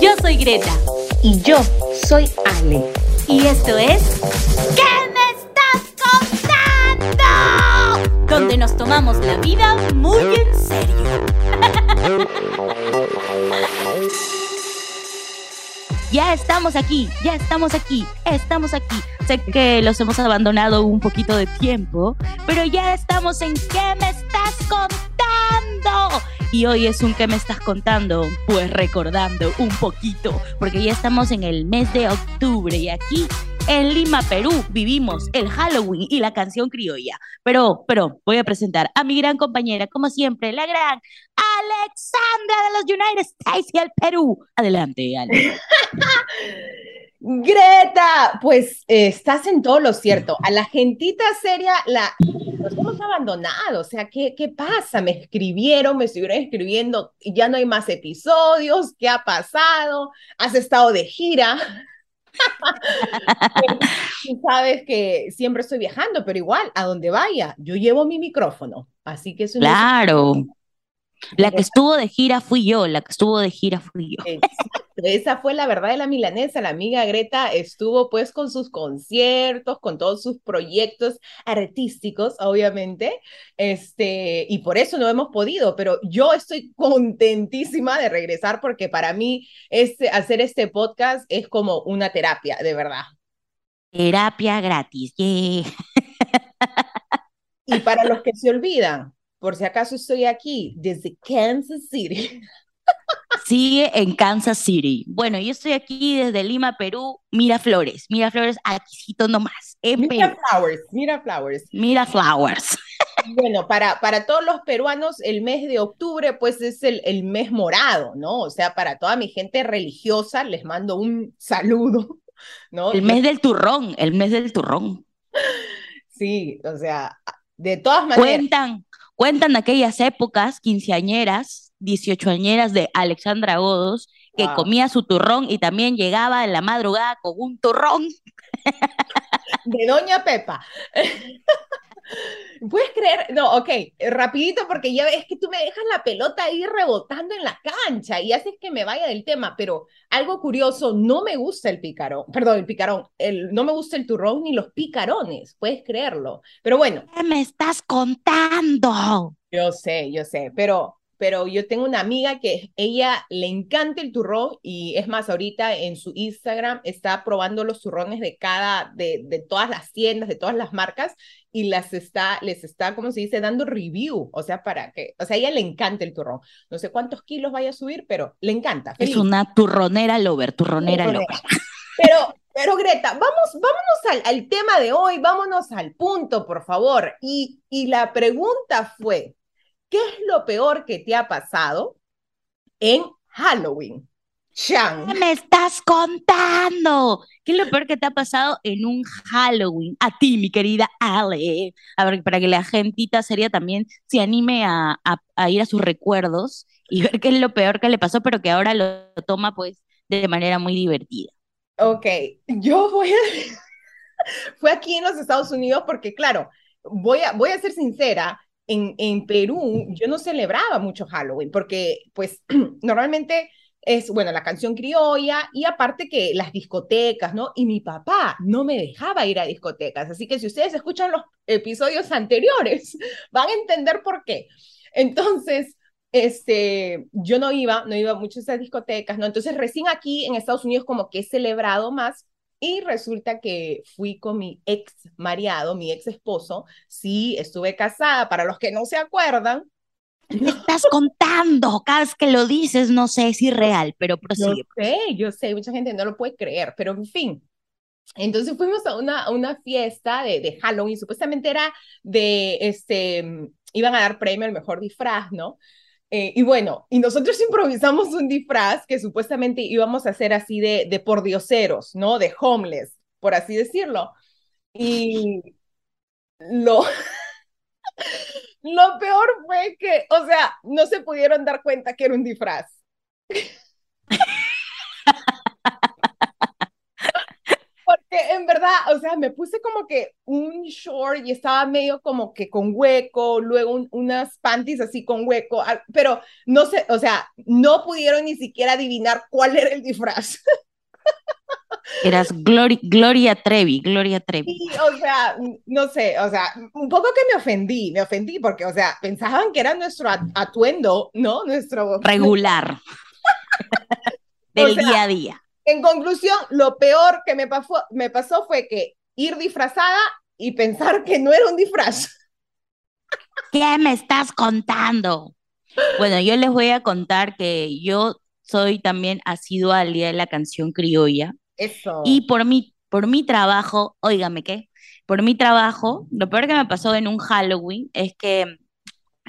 Yo soy Greta. Y yo soy Ale. Y esto es. ¿Qué me estás contando? Donde nos tomamos la vida muy en serio. Ya estamos aquí, ya estamos aquí, estamos aquí. Sé que los hemos abandonado un poquito de tiempo, pero ya estamos en ¿Qué me estás contando? Y hoy es un ¿Qué me estás contando? Pues recordando un poquito, porque ya estamos en el mes de octubre y aquí en Lima, Perú, vivimos el Halloween y la canción criolla. Pero, pero, voy a presentar a mi gran compañera, como siempre, la gran Alexandra de los United States y el Perú. Adelante, Ale. Greta, pues eh, estás en todo lo cierto. A la gentita seria la nos hemos abandonado. O sea, ¿qué, ¿qué pasa? Me escribieron, me estuvieron escribiendo, y ya no hay más episodios. ¿Qué ha pasado? ¿Has estado de gira? Tú sabes que siempre estoy viajando, pero igual, a donde vaya, yo llevo mi micrófono. Así que es Claro. La que estuvo de gira fui yo, la que estuvo de gira fui yo. Esa fue la verdad de la milanesa. La amiga Greta estuvo pues con sus conciertos, con todos sus proyectos artísticos, obviamente. Este, y por eso no hemos podido, pero yo estoy contentísima de regresar porque para mí este, hacer este podcast es como una terapia, de verdad. Terapia gratis. Y para los que se olvidan, por si acaso estoy aquí desde Kansas City. Sigue en Kansas City. Bueno, yo estoy aquí desde Lima, Perú. Mira Flores, mira Flores, aquícito nomás. mira Flowers, mira Flowers. Mira Flowers. Bueno, para, para todos los peruanos, el mes de octubre, pues es el, el mes morado, ¿no? O sea, para toda mi gente religiosa, les mando un saludo, ¿no? El mes del turrón, el mes del turrón. Sí, o sea, de todas maneras. Cuentan, Cuentan aquellas épocas quinceañeras, dieciochoañeras de Alexandra Godos, que comía su turrón y también llegaba en la madrugada con un turrón. De Doña Pepa. ¿Puedes creer? No, ok, rapidito porque ya ves que tú me dejas la pelota ahí rebotando en la cancha y haces que me vaya del tema, pero algo curioso, no me gusta el picarón, perdón, el picarón, el, no me gusta el turrón ni los picarones, puedes creerlo. Pero bueno. ¿Qué me estás contando? Yo sé, yo sé, pero pero yo tengo una amiga que ella le encanta el turrón y es más, ahorita en su Instagram está probando los turrones de cada, de, de todas las tiendas, de todas las marcas y las está, les está, como se dice, dando review, o sea, para que, o sea, a ella le encanta el turrón. No sé cuántos kilos vaya a subir, pero le encanta. Es una turronera lover, turronera, lover. Pero, pero Greta, vamos, vámonos al, al, tema de hoy, vámonos al punto, por favor. Y, y la pregunta fue, ¿Qué es lo peor que te ha pasado en Halloween? Shang. ¿Qué me estás contando? ¿Qué es lo peor que te ha pasado en un Halloween? A ti, mi querida Ale. A ver, para que la gentita seria también se anime a, a, ir a sus recuerdos y ver qué es lo peor que le pasó, pero que ahora lo toma pues de manera muy divertida. Ok, yo voy a... Fue aquí en los Estados Unidos porque, claro, voy a, voy a ser sincera, en, en Perú yo no celebraba mucho Halloween porque pues normalmente es, bueno, la canción criolla y aparte que las discotecas, ¿no? Y mi papá no me dejaba ir a discotecas, así que si ustedes escuchan los episodios anteriores, van a entender por qué. Entonces, este, yo no iba, no iba mucho a esas discotecas, ¿no? Entonces, recién aquí en Estados Unidos como que he celebrado más y resulta que fui con mi ex mariado, mi ex esposo. Sí, estuve casada, para los que no se acuerdan. Me estás contando, cada vez que lo dices, no sé es real, pero prosigue. Yo sé, yo sé, mucha gente no lo puede creer, pero en fin. Entonces fuimos a una, una fiesta de, de Halloween, supuestamente era de, este, iban a dar premio al mejor disfraz, ¿no? Eh, y bueno, y nosotros improvisamos un disfraz que supuestamente íbamos a hacer así de, de pordioseros, ¿no? De homeless, por así decirlo. Y lo, lo peor fue que, o sea, no se pudieron dar cuenta que era un disfraz. Porque en verdad o sea, me puse como que un short y estaba medio como que con hueco, luego unas panties así con hueco, pero no sé, o sea, no pudieron ni siquiera adivinar cuál era el disfraz. Eras Gloria Trevi, Gloria Trevi. Sí, o sea, no sé, o sea, un poco que me ofendí, me ofendí porque, o sea, pensaban que era nuestro atuendo, ¿no? Nuestro... Regular. Del día a día. En conclusión, lo peor que me pasó, me pasó fue que ir disfrazada y pensar que no era un disfraz. ¿Qué me estás contando? Bueno, yo les voy a contar que yo soy también asidua al Día de la Canción Criolla. Eso. Y por mi, por mi trabajo, óigame qué, por mi trabajo, lo peor que me pasó en un Halloween es que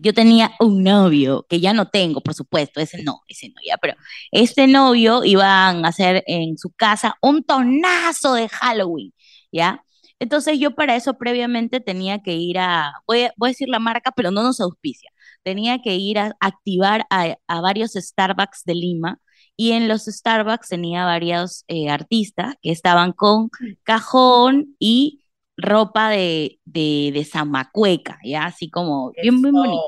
yo tenía un novio, que ya no tengo, por supuesto, ese no, ese no ya, pero este novio iban a hacer en su casa un tonazo de Halloween, ¿ya? Entonces yo para eso previamente tenía que ir a, voy a, voy a decir la marca, pero no nos auspicia, tenía que ir a activar a, a varios Starbucks de Lima y en los Starbucks tenía varios eh, artistas que estaban con cajón y ropa de, de, de zamacueca, ¿ya? Así como bien, bien bonito.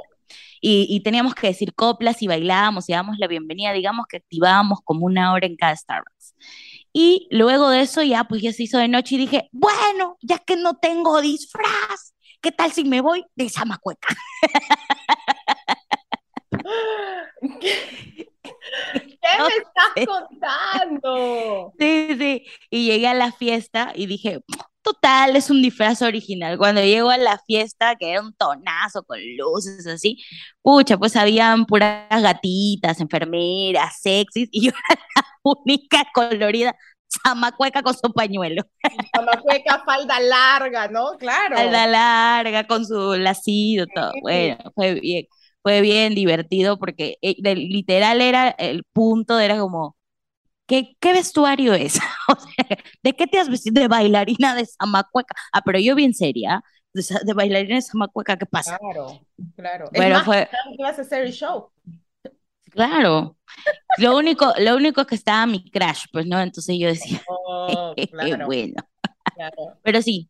Y, y, teníamos que decir coplas y bailábamos y dábamos la bienvenida, digamos que activábamos como una hora en cada Starbucks. Y luego de eso ya, pues ya se hizo de noche y dije, bueno, ya que no tengo disfraz, ¿qué tal si me voy de zamacueca? ¿Qué me estás contando? Sí, sí. Y llegué a la fiesta y dije, total, es un disfraz original. Cuando llego a la fiesta, que era un tonazo con luces así, pucha, pues habían puras gatitas, enfermeras, sexys, y yo era la única colorida chamacueca con su pañuelo. Chamacueca, falda larga, ¿no? Claro. Falda larga, con su lacido, todo. Bueno, fue bien fue bien divertido porque eh, literal era el punto, era como, ¿qué, qué vestuario es? ¿De qué te has vestido? De bailarina de Zamacueca. Ah, pero yo bien seria, de, bailarina de Zamacueca, ¿qué pasa? Claro, claro. Bueno, es fue... vas a hacer el show. Claro. Lo único, lo único que estaba mi crash, pues, ¿no? Entonces yo decía, oh, claro, bueno. Claro. Pero sí,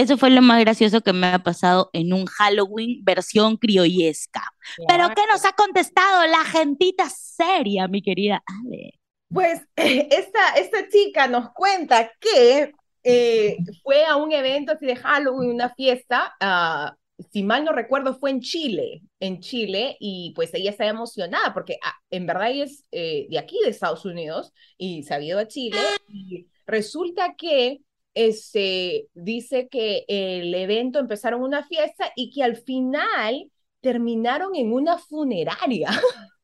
eso fue lo más gracioso que me ha pasado en un Halloween versión criollesca. Pero ¿qué nos ha contestado la gentita seria, mi querida Ale? Pues esta, esta chica nos cuenta que eh, fue a un evento así de Halloween, una fiesta, uh, si mal no recuerdo, fue en Chile, en Chile, y pues ella estaba emocionada porque ah, en verdad ella es eh, de aquí, de Estados Unidos, y se ha ido a Chile, y resulta que este, dice que el evento empezaron una fiesta y que al final terminaron en una funeraria.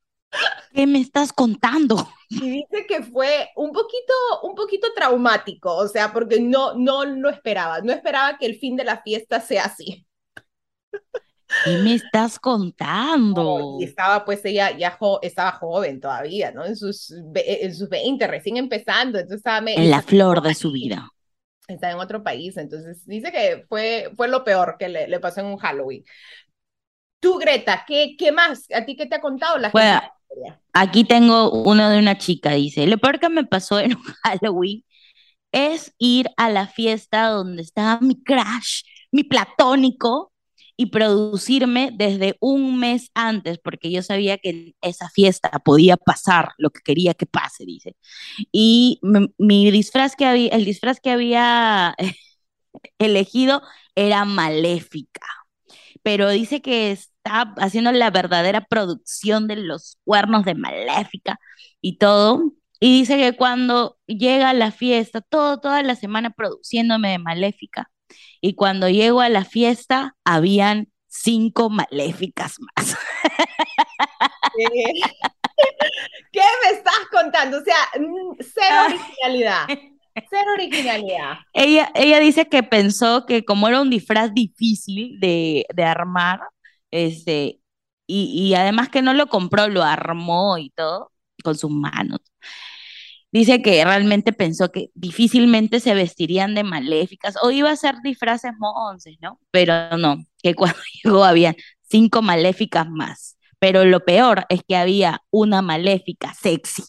¿Qué me estás contando? Y dice que fue un poquito, un poquito traumático, o sea, porque no, no lo esperaba, no esperaba que el fin de la fiesta sea así. ¿Qué me estás contando? y estaba pues ella ya estaba joven todavía, ¿no? En sus, en sus 20, recién empezando, entonces estaba... En la flor de su vida está en otro país, entonces dice que fue, fue lo peor que le, le pasó en un Halloween. Tú, Greta, ¿qué, ¿qué más? ¿A ti qué te ha contado la gente? Aquí tengo uno de una chica, dice, lo peor que me pasó en un Halloween es ir a la fiesta donde estaba mi crush, mi platónico, y producirme desde un mes antes, porque yo sabía que esa fiesta podía pasar lo que quería que pase, dice. Y mi, disfraz que había, el disfraz que había elegido era maléfica, pero dice que está haciendo la verdadera producción de los cuernos de maléfica y todo. Y dice que cuando llega la fiesta, todo, toda la semana produciéndome de maléfica, y cuando llego a la fiesta, habían cinco maléficas más. ¿Qué me estás contando? O sea, mm, cero ah. originalidad. Cero originalidad. Ella, ella dice que pensó que como era un disfraz difícil de, de armar, este, y, y, además que no lo compró, lo armó y todo con sus manos dice que realmente pensó que difícilmente se vestirían de maléficas o iba a ser disfraces monces, ¿no? Pero no, que cuando llegó había cinco maléficas más. Pero lo peor es que había una maléfica sexy.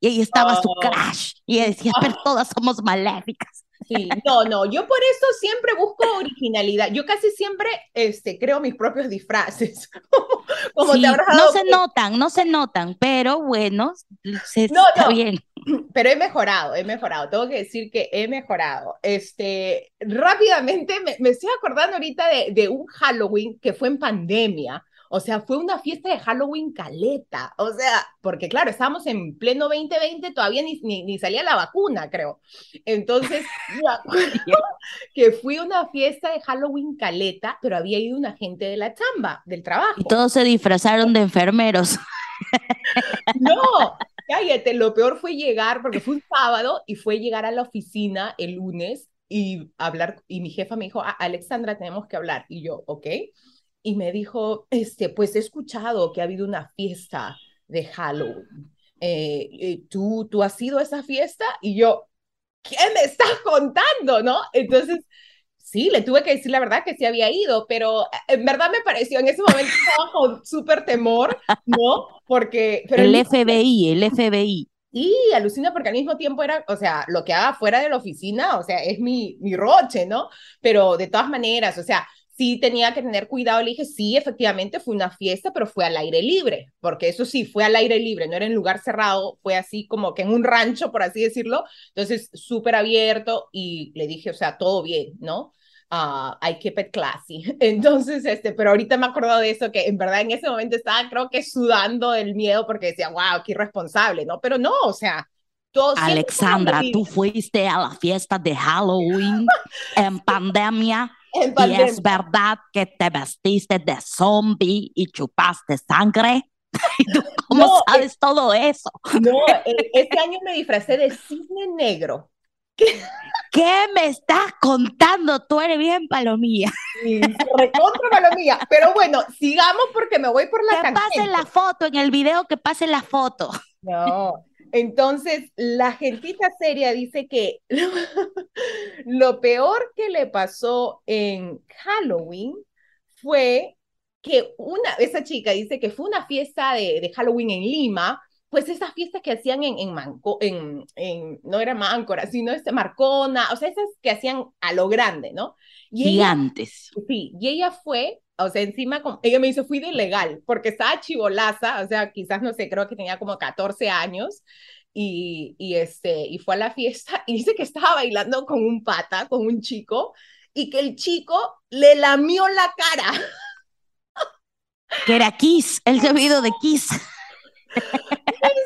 Y ahí estaba su oh. crush. Y ella decía, pero todas somos maléficas. Sí, no, no, yo por eso siempre busco originalidad. Yo casi siempre este, creo mis propios disfraces. Como te habrás dado no se notan, no se notan, pero bueno, se, no, está bien. Pero he mejorado, he mejorado. Tengo que decir que he mejorado. Este, rápidamente me, me estoy acordando ahorita de, de un Halloween que fue en pandemia o sea, fue una fiesta de Halloween caleta. O sea, porque claro, estábamos en pleno 2020, todavía ni, ni, salía la vacuna, creo. Entonces, que fui a una fiesta de Halloween caleta, pero había ido una gente de la chamba, del trabajo. Y todos se disfrazaron de enfermeros. No, cállate, lo peor fue llegar, porque fue un sábado y fue llegar a la oficina el lunes y hablar, y mi jefa me dijo, ah, Alexandra, tenemos que hablar. Y yo, ok y me dijo, este, pues he escuchado que ha habido una fiesta de Halloween. Eh, eh, ¿tú, ¿Tú has ido a esa fiesta? Y yo, ¿qué me estás contando? ¿No? Entonces, sí, le tuve que decir la verdad que sí había ido, pero eh, en verdad me pareció, en ese momento estaba con súper temor, ¿no? Porque... Pero el FBI, el FBI. Y alucina porque al mismo tiempo era, o sea, lo que haga fuera de la oficina, o sea, es mi, mi roche, ¿no? Pero de todas maneras, o sea, sí tenía que tener cuidado. Le dije, sí, efectivamente fue una fiesta, pero fue al aire libre, porque eso sí, fue al aire libre, no era en lugar cerrado, fue así como que en un rancho, por así decirlo. Entonces, súper abierto y le dije, o sea, todo bien, ¿no? Uh, I keep it classy. Entonces, este, pero ahorita me acuerdo de eso, que en verdad en ese momento estaba, creo que sudando del miedo porque decía, wow, qué irresponsable, ¿no? Pero no, o sea, todo, Alexandra, tú fuiste a la fiesta de Halloween en pandemia y es verdad que te vestiste de zombie y chupaste sangre. cómo sabes eh, todo eso? No, eh, este año me disfracé de cisne negro. ¿Qué me estás contando? Tú eres bien palomilla. Sí, recontra palomilla. Pero bueno, sigamos porque me voy por la Que pase la foto, en el video que pase la foto. No, entonces, la gentita seria dice que lo peor que le pasó en Halloween fue que una, esa chica dice que fue una fiesta de, de Halloween en Lima, pues esas fiestas que hacían en, en, Manco, en, en no era Máncora, sino este Marcona, o sea, esas que hacían a lo grande, ¿no? Y Gigantes. sí, y ella fue o sea, encima, ella me dice, fui de ilegal, porque estaba chivolaza, o sea, quizás, no sé, creo que tenía como 14 años, y, y, este, y fue a la fiesta, y dice que estaba bailando con un pata, con un chico, y que el chico le lamió la cara. Que era Kiss, el sabido de Kiss.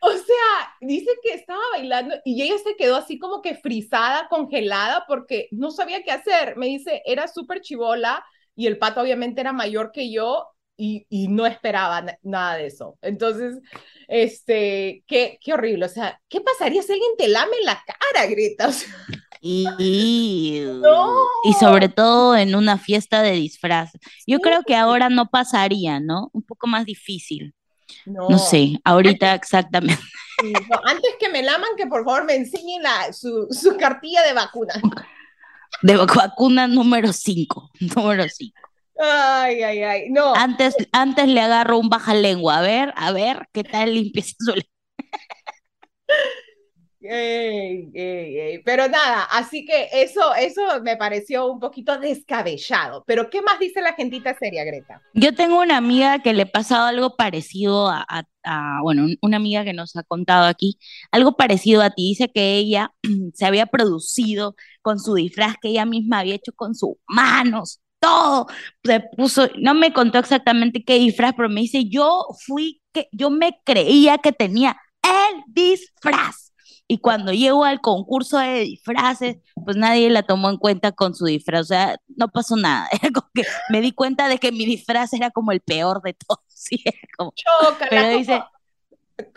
O sea, dice que estaba bailando y ella se quedó así como que frisada, congelada, porque no sabía qué hacer. Me dice, era súper chivola, y el pato obviamente era mayor que yo y, y no esperaba nada de eso. Entonces, este, qué, qué horrible. O sea, ¿qué pasaría si alguien te lame la cara, Greta? y, y sobre todo en una fiesta de disfraz. Yo creo que ahora no pasaría, ¿no? Un poco más difícil. No, no sé, ahorita exactamente. antes que me laman, que por favor me enseñen la, su, su cartilla de vacuna de vacuna número 5, número 5. Ay, ay, ay, no. Antes, antes le agarro un baja lengua, a ver, a ver, qué tal limpieza su Pero nada, así que eso, eso me pareció un poquito descabellado. Pero ¿qué más dice la gentita seria, Greta? Yo tengo una amiga que le ha pasado algo parecido a, a, bueno, una amiga que nos ha contado aquí, algo parecido a ti. Dice que ella se había producido con su disfraz que ella misma había hecho con sus manos, todo. Se puso, no me contó exactamente qué disfraz, pero me dice, yo fui, que yo me creía que tenía el disfraz y cuando llegó al concurso de disfraces, pues nadie la tomó en cuenta con su disfraz, o sea, no pasó nada. que me di cuenta de que mi disfraz era como el peor de todos. ¿sí? Como, pero dice,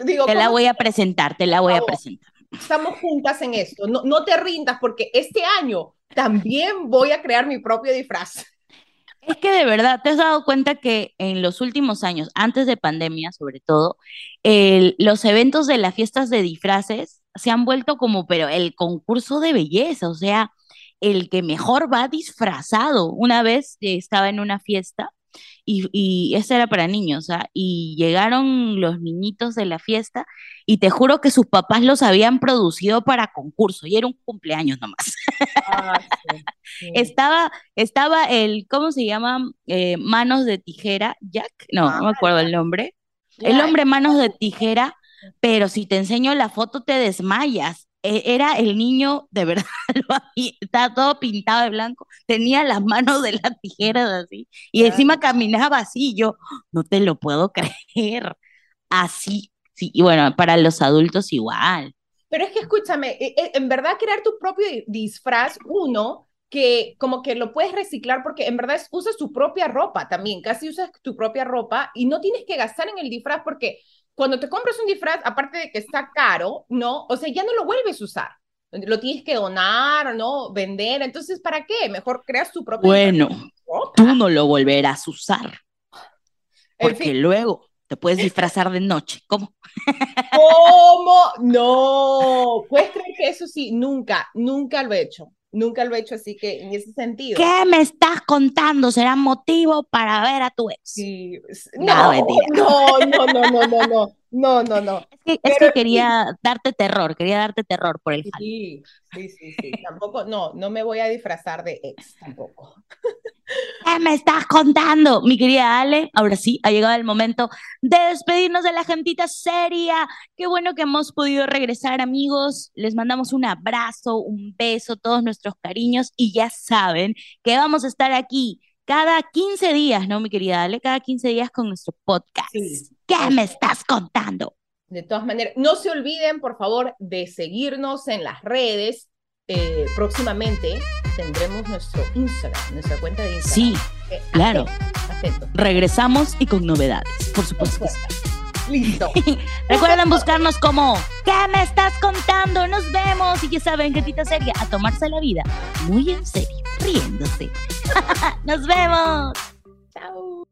Digo, te la voy a presentar, te la voy a presentar. Estamos juntas en esto, no, no te rindas porque este año también voy a crear mi propio disfraz. Es que de verdad, ¿te has dado cuenta que en los últimos años, antes de pandemia sobre todo, los eventos de las fiestas de disfraces se han vuelto como, pero el concurso de belleza, o sea, el que mejor va disfrazado. Una vez estaba en una fiesta y, y era para niños, ¿ah? Y llegaron los niñitos de la fiesta y te juro que sus papás los habían producido para concurso y era un cumpleaños nomás. Ah, sí, sí. Estaba, estaba el, ¿cómo se llama? Eh, Manos de Tijera, Jack, no, no me Ah, acuerdo el nombre. El hombre Manos de Tijera, pero si te enseño la foto te desmayas. E- Era el niño, de verdad, lo había- estaba todo pintado de blanco, tenía las manos de las tijeras así, y encima caminaba así, yo no te lo puedo creer, así, sí, y bueno, para los adultos igual. Pero es que escúchame, e- e- en verdad crear tu propio di- disfraz, uno, que como que lo puedes reciclar porque en verdad es- usas tu propia ropa también, casi usas tu propia ropa y no tienes que gastar en el disfraz porque cuando te compras un disfraz, aparte de que está caro, ¿no? O sea, ya no lo vuelves a usar. Lo tienes que donar, ¿no? Vender. Entonces, ¿para qué? Mejor creas tu propio Bueno, tú no lo volverás a usar, En porque fin, luego te puedes disfrazar de noche, ¿cómo? ¿cómo? No, puedes creer que eso sí, nunca, nunca lo he hecho. Nunca lo he hecho, así que en ese sentido. ¿Qué me estás contando? ¿Será motivo para ver a tu ex? Sí, No, no, no, no, no, no, no, no, no, no. Es que, es sí, quería darte terror, quería darte terror por el jale. sí, sí, sí, sí. Tampoco, no, no me voy a disfrazar de ex tampoco. ¿Qué me estás contando? Mi querida Ale, ahora sí, ha llegado el momento de despedirnos de la gentita seria. Qué bueno que hemos podido regresar, amigos. Les mandamos un abrazo, un beso, todos nuestros cariños y ya saben que vamos a estar aquí cada 15 días, ¿no, mi querida Ale? Cada 15 días con nuestro podcast. Sí, ¿Qué me estás contando? De todas maneras, no se olviden, por favor, de seguirnos en las redes. Eh, próximamente tendremos nuestro Instagram, nuestra cuenta de Sí, Instagram. Eh, claro. regresamos y con novedades, por supuesto sí. Listo. Recuerden buscarnos como ¿Qué me estás contando? Nos vemos y ya saben, gentita seria, a tomarse la vida muy en serio, riéndose. Nos vemos. Chao.